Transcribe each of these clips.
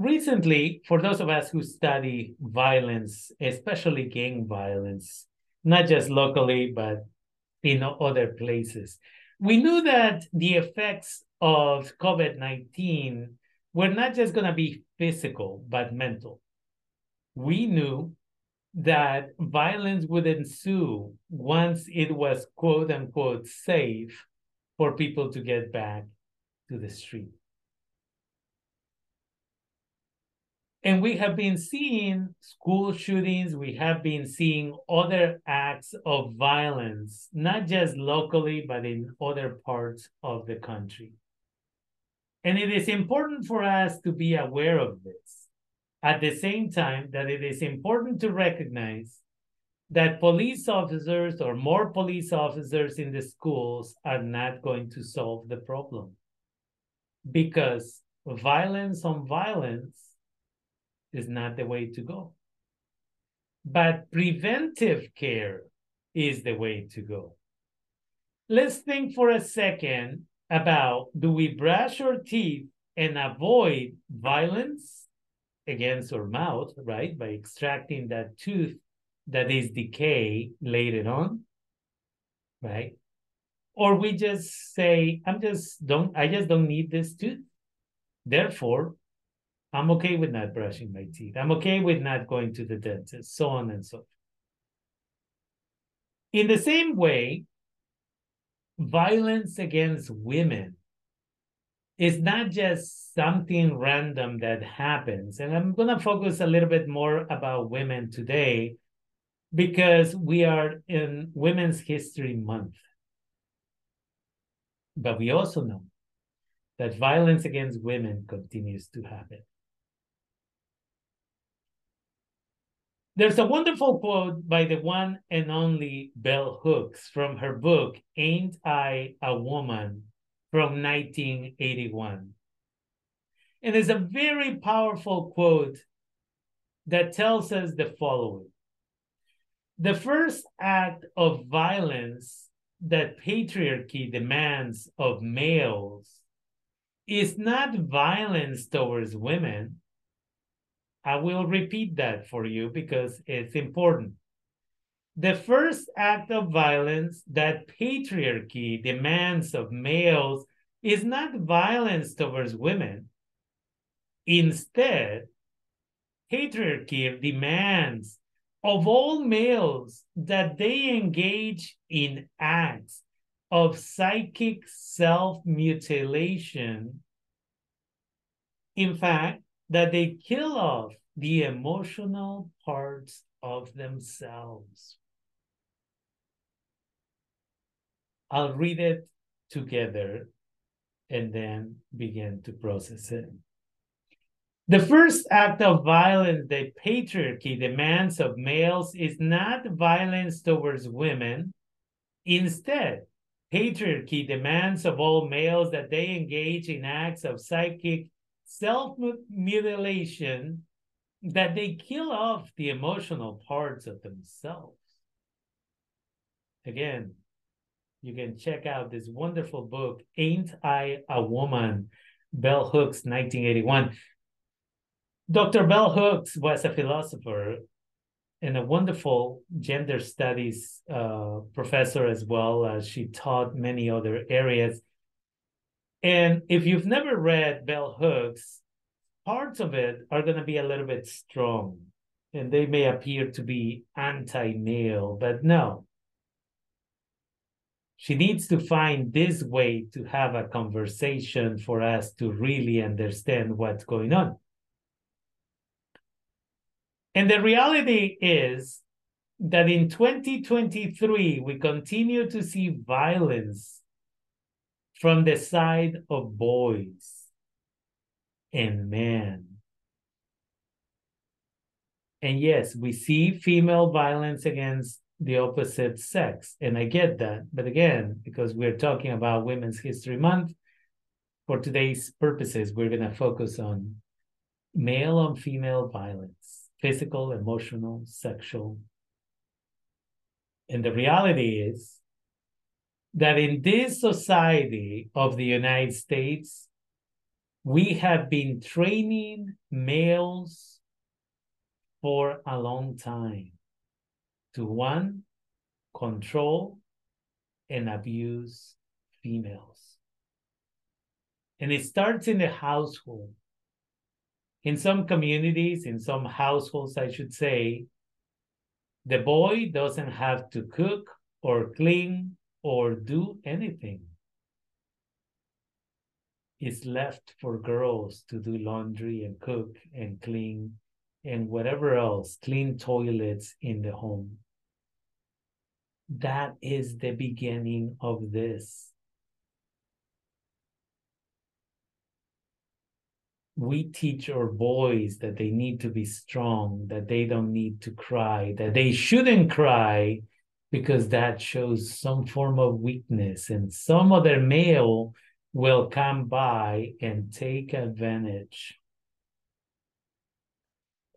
recently, for those of us who study violence, especially gang violence, not just locally, but in other places, we knew that the effects of COVID 19 were not just going to be physical, but mental. We knew that violence would ensue once it was quote unquote safe for people to get back to the street. And we have been seeing school shootings, we have been seeing other acts of violence, not just locally, but in other parts of the country. And it is important for us to be aware of this. At the same time, that it is important to recognize that police officers or more police officers in the schools are not going to solve the problem. Because violence on violence is not the way to go. But preventive care is the way to go. Let's think for a second about do we brush our teeth and avoid violence against our mouth, right? By extracting that tooth that is decay later on, right? Or we just say, I'm just don't I just don't need this tooth. Therefore, I'm okay with not brushing my teeth. I'm okay with not going to the dentist, so on and so forth. In the same way, violence against women is not just something random that happens. And I'm going to focus a little bit more about women today because we are in Women's History Month. But we also know that violence against women continues to happen. There's a wonderful quote by the one and only Bell Hooks from her book, Ain't I a Woman, from 1981. And it's a very powerful quote that tells us the following The first act of violence that patriarchy demands of males is not violence towards women I will repeat that for you because it's important. The first act of violence that patriarchy demands of males is not violence towards women. Instead, patriarchy demands of all males that they engage in acts of psychic self mutilation. In fact, that they kill off the emotional parts of themselves. I'll read it together and then begin to process it. The first act of violence that patriarchy demands of males is not violence towards women. Instead, patriarchy demands of all males that they engage in acts of psychic self mutilation that they kill off the emotional parts of themselves. Again, you can check out this wonderful book, Ain't I a Woman? Bell Hooks, 1981. Dr. Bell Hooks was a philosopher and a wonderful gender studies uh, professor as well as she taught many other areas. And if you've never read Bell Hooks, parts of it are going to be a little bit strong and they may appear to be anti male, but no. She needs to find this way to have a conversation for us to really understand what's going on. And the reality is that in 2023, we continue to see violence from the side of boys and men. And yes, we see female violence against the opposite sex. And I get that. But again, because we're talking about Women's History Month, for today's purposes, we're going to focus on male on female violence physical, emotional, sexual. And the reality is that in this society of the United States, we have been training males for a long time to one, control and abuse females. And it starts in the household. In some communities, in some households, I should say, the boy doesn't have to cook or clean or do anything. It's left for girls to do laundry and cook and clean and whatever else, clean toilets in the home. That is the beginning of this. We teach our boys that they need to be strong, that they don't need to cry, that they shouldn't cry because that shows some form of weakness, and some other male will come by and take advantage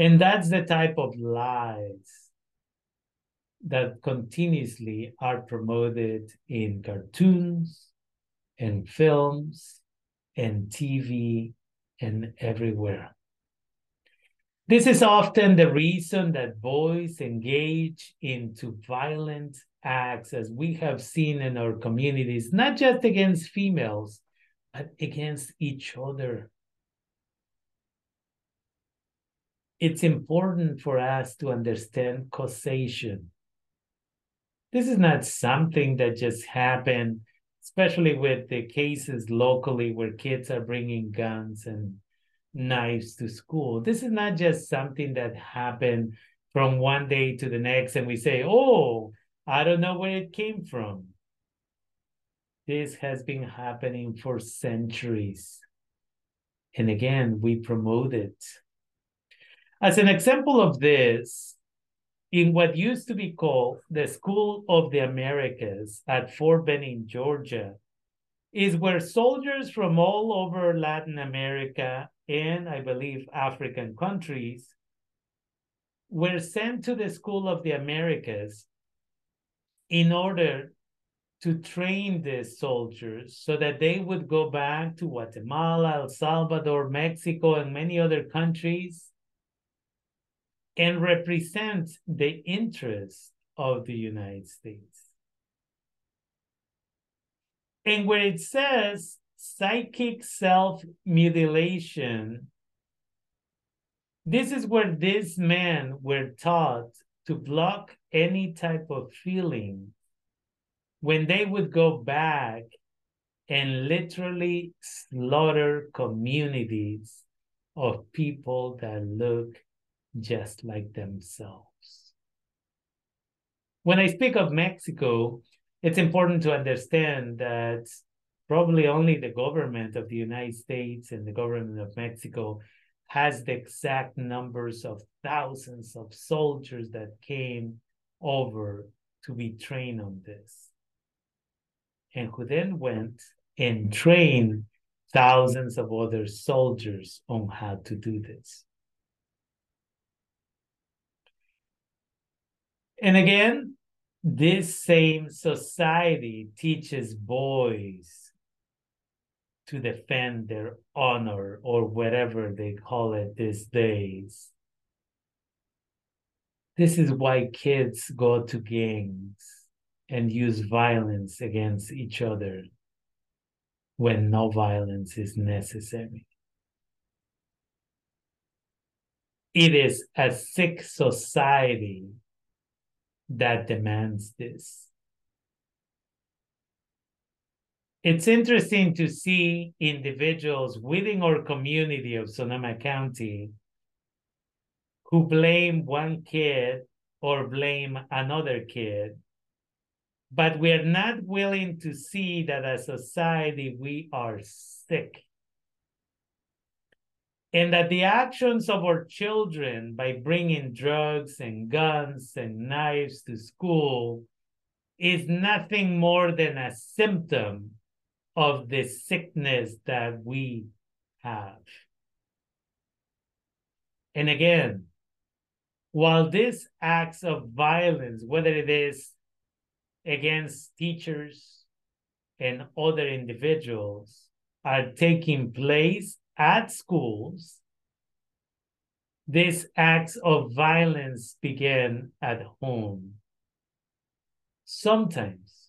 and that's the type of lies that continuously are promoted in cartoons and films and TV and everywhere. This is often the reason that boys engage into violent acts, as we have seen in our communities, not just against females, but against each other. it's important for us to understand causation. This is not something that just happened, especially with the cases locally where kids are bringing guns and knives to school. This is not just something that happened from one day to the next and we say, oh, I don't know where it came from. This has been happening for centuries. And again, we promote it as an example of this, in what used to be called the School of the Americas at Fort Benning, Georgia, is where soldiers from all over Latin America and I believe African countries were sent to the School of the Americas in order to train the soldiers so that they would go back to Guatemala, El Salvador, Mexico, and many other countries and represent the interests of the United States. And where it says psychic self mutilation, this is where these men were taught to block any type of feeling when they would go back and literally slaughter communities of people that look just like themselves. When I speak of Mexico, it's important to understand that probably only the government of the United States and the government of Mexico has the exact numbers of thousands of soldiers that came over to be trained on this. And who then went and trained thousands of other soldiers on how to do this. And again, this same society teaches boys to defend their honor or whatever they call it these days. This is why kids go to gangs and use violence against each other when no violence is necessary. It is a sick society that demands this. It's interesting to see individuals within our community of Sonoma County who blame one kid or blame another kid, but we're not willing to see that as a society we are sick and that the actions of our children by bringing drugs and guns and knives to school is nothing more than a symptom of the sickness that we have. And again, while these acts of violence, whether it is against teachers and other individuals, are taking place at schools, these acts of violence begin at home. Sometimes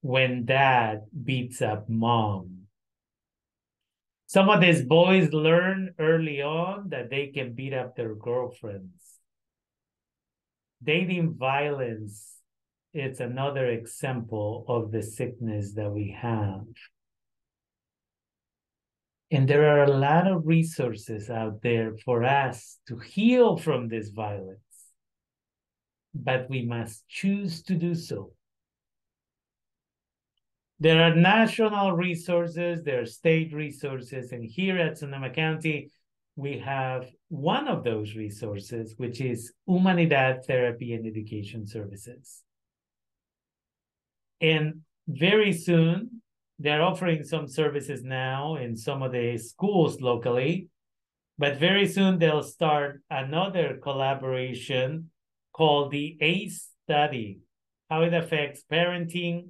when dad beats up mom. Some of these boys learn early on that they can beat up their girlfriends. Dating violence it's another example of the sickness that we have. And there are a lot of resources out there for us to heal from this violence. But we must choose to do so. There are national resources, there are state resources, and here at Sonoma County, we have one of those resources, which is Humanidad Therapy and Education Services. And very soon, they're offering some services now in some of the schools locally, but very soon they'll start another collaboration called the ACE study, how it affects parenting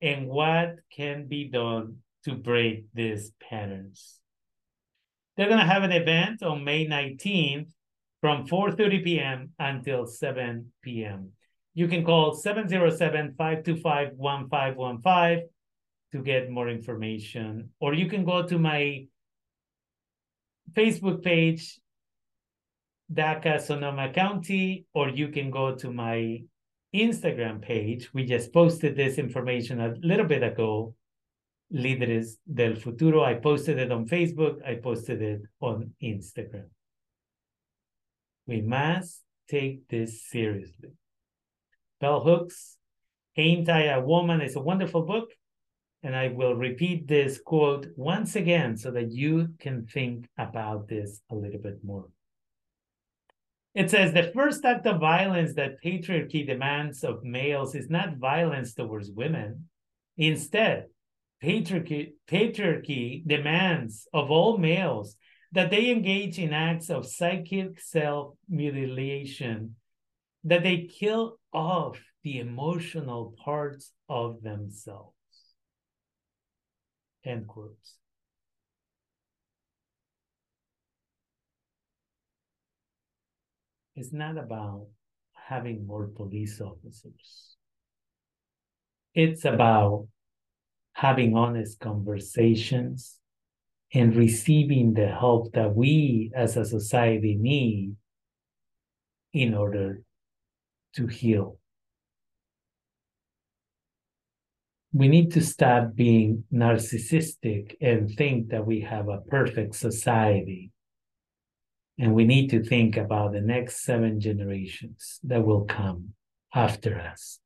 and what can be done to break these patterns. They're going to have an event on May 19th from 4.30 p.m. until 7 p.m. You can call 707-525-1515 to get more information. Or you can go to my Facebook page, DACA Sonoma County, or you can go to my Instagram page. We just posted this information a little bit ago, Líderes del Futuro. I posted it on Facebook. I posted it on Instagram. We must take this seriously. Bell Hooks, Ain't I a Woman is a wonderful book. And I will repeat this quote once again so that you can think about this a little bit more. It says the first act of violence that patriarchy demands of males is not violence towards women. Instead, patriarchy, patriarchy demands of all males that they engage in acts of psychic self mutilation that they kill off the emotional parts of themselves. End quotes. It's not about having more police officers. It's about having honest conversations and receiving the help that we as a society need in order to heal. We need to stop being narcissistic and think that we have a perfect society. And we need to think about the next seven generations that will come after us.